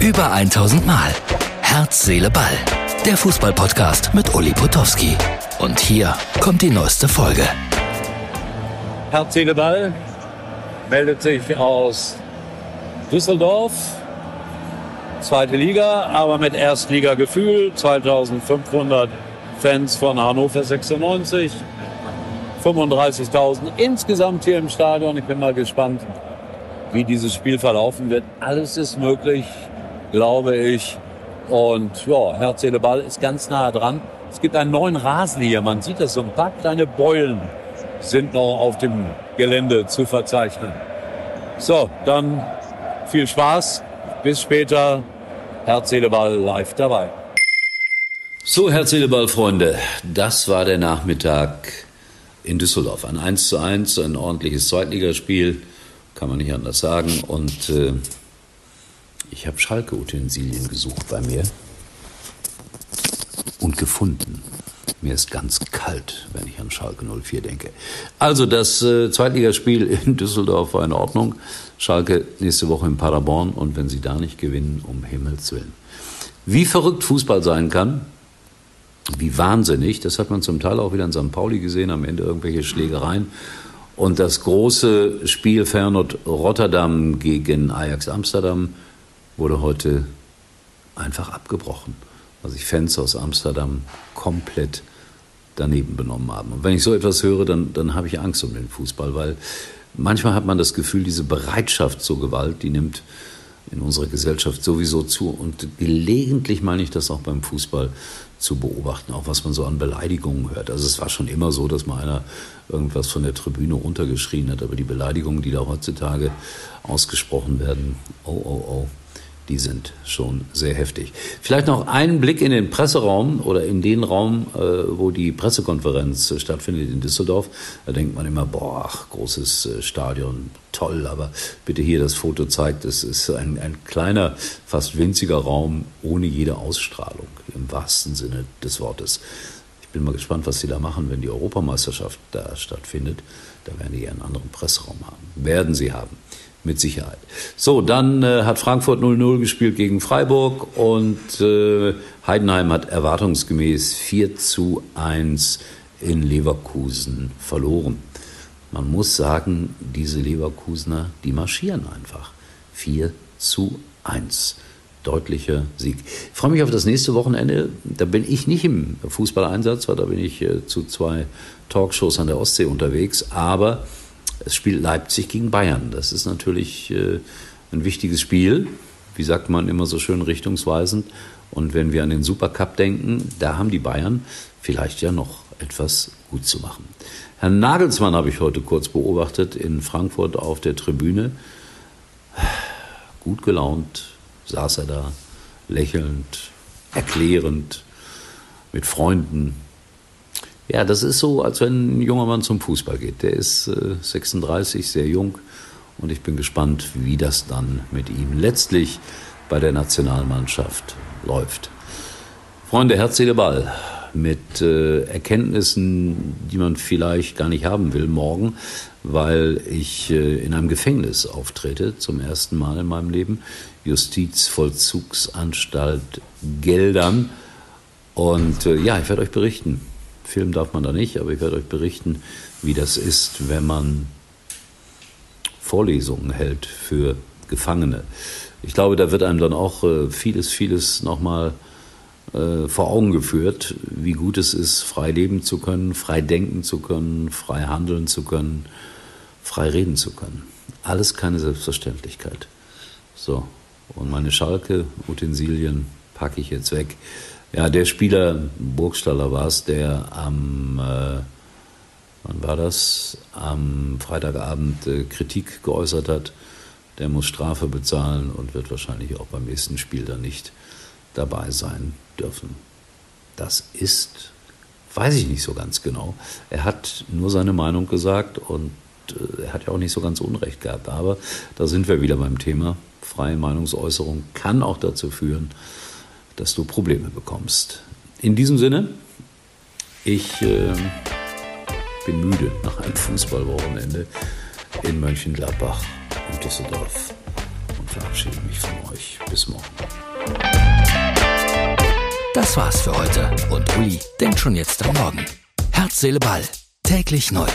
Über 1000 Mal. Herz, Seele, Ball. Der Fußballpodcast mit Uli Potowski. Und hier kommt die neueste Folge. Herz, Seele, Ball meldet sich aus Düsseldorf. Zweite Liga, aber mit Erstligagefühl. 2500 Fans von Hannover 96. 35.000 insgesamt hier im Stadion. Ich bin mal gespannt, wie dieses Spiel verlaufen wird. Alles ist möglich, glaube ich. Und ja, Herz, Seele, Ball ist ganz nah dran. Es gibt einen neuen Rasen hier. Man sieht das, so ein paar kleine Beulen sind noch auf dem Gelände zu verzeichnen. So, dann viel Spaß. Bis später. Herz, Seele, Ball live dabei. So, Herz, Seele, Ball, Freunde. Das war der Nachmittag in Düsseldorf. Ein 1 zu 1, ein ordentliches Zweitligaspiel kann man nicht anders sagen. Und äh, ich habe Schalke-Utensilien gesucht bei mir und gefunden. Mir ist ganz kalt, wenn ich an Schalke 04 denke. Also das äh, Zweitligaspiel in Düsseldorf war in Ordnung. Schalke nächste Woche in Paderborn und wenn sie da nicht gewinnen, um Himmels Willen. Wie verrückt Fußball sein kann, wie wahnsinnig, das hat man zum Teil auch wieder in St. Pauli gesehen, am Ende irgendwelche Schlägereien. Und das große Spiel Fernand Rotterdam gegen Ajax Amsterdam wurde heute einfach abgebrochen, weil sich Fans aus Amsterdam komplett daneben benommen haben. Und wenn ich so etwas höre, dann, dann habe ich Angst um den Fußball, weil manchmal hat man das Gefühl, diese Bereitschaft zur Gewalt, die nimmt in unserer Gesellschaft sowieso zu. Und gelegentlich meine ich das auch beim Fußball zu beobachten, auch was man so an Beleidigungen hört. Also es war schon immer so, dass mal einer irgendwas von der Tribüne runtergeschrien hat, aber die Beleidigungen, die da heutzutage ausgesprochen werden, oh, oh, oh, die sind schon sehr heftig. Vielleicht noch einen Blick in den Presseraum oder in den Raum, äh, wo die Pressekonferenz stattfindet in Düsseldorf. Da denkt man immer, boah, großes äh, Stadion, toll, aber bitte hier das Foto zeigt, es ist ein, ein kleiner, fast winziger Raum ohne jede Ausstrahlung, im wahrsten Sinne des Wortes. Ich bin mal gespannt, was sie da machen, wenn die Europameisterschaft da stattfindet. Da werden die einen anderen Presseraum haben. Werden sie haben mit Sicherheit. So, dann äh, hat Frankfurt 0-0 gespielt gegen Freiburg und äh, Heidenheim hat erwartungsgemäß 4 zu 1 in Leverkusen verloren. Man muss sagen, diese Leverkusener, die marschieren einfach. 4 zu 1. Deutlicher Sieg. Ich freue mich auf das nächste Wochenende. Da bin ich nicht im Fußballeinsatz, weil da bin ich äh, zu zwei Talkshows an der Ostsee unterwegs. Aber es spielt Leipzig gegen Bayern. Das ist natürlich äh, ein wichtiges Spiel. Wie sagt man immer so schön richtungsweisend. Und wenn wir an den Supercup denken, da haben die Bayern vielleicht ja noch etwas gut zu machen. Herrn Nagelsmann habe ich heute kurz beobachtet in Frankfurt auf der Tribüne. Gut gelaunt saß er da, lächelnd, erklärend, mit Freunden. Ja, das ist so, als wenn ein junger Mann zum Fußball geht. Der ist äh, 36, sehr jung und ich bin gespannt, wie das dann mit ihm letztlich bei der Nationalmannschaft läuft. Freunde, Herz, Seele, Ball mit äh, Erkenntnissen, die man vielleicht gar nicht haben will morgen, weil ich äh, in einem Gefängnis auftrete, zum ersten Mal in meinem Leben. Justizvollzugsanstalt Geldern. Und äh, ja, ich werde euch berichten, Film darf man da nicht, aber ich werde euch berichten, wie das ist, wenn man Vorlesungen hält für Gefangene. Ich glaube, da wird einem dann auch äh, vieles, vieles nochmal äh, vor Augen geführt, wie gut es ist, frei leben zu können, frei denken zu können, frei handeln zu können, frei reden zu können. Alles keine Selbstverständlichkeit. So, und meine Schalke-Utensilien packe ich jetzt weg. Ja, der Spieler, Burgstaller war es, der am, äh, wann war das? Am Freitagabend äh, Kritik geäußert hat. Der muss Strafe bezahlen und wird wahrscheinlich auch beim nächsten Spiel dann nicht dabei sein dürfen. Das ist, weiß ich nicht so ganz genau. Er hat nur seine Meinung gesagt und äh, er hat ja auch nicht so ganz Unrecht gehabt. Aber da sind wir wieder beim Thema. Freie Meinungsäußerung kann auch dazu führen, dass du Probleme bekommst. In diesem Sinne, ich äh, bin müde nach einem Fußballwochenende in Mönchengladbach und Düsseldorf und verabschiede mich von euch. Bis morgen. Das war's für heute und Uli denkt schon jetzt am Morgen. Herz, Seele, Ball. Täglich neu.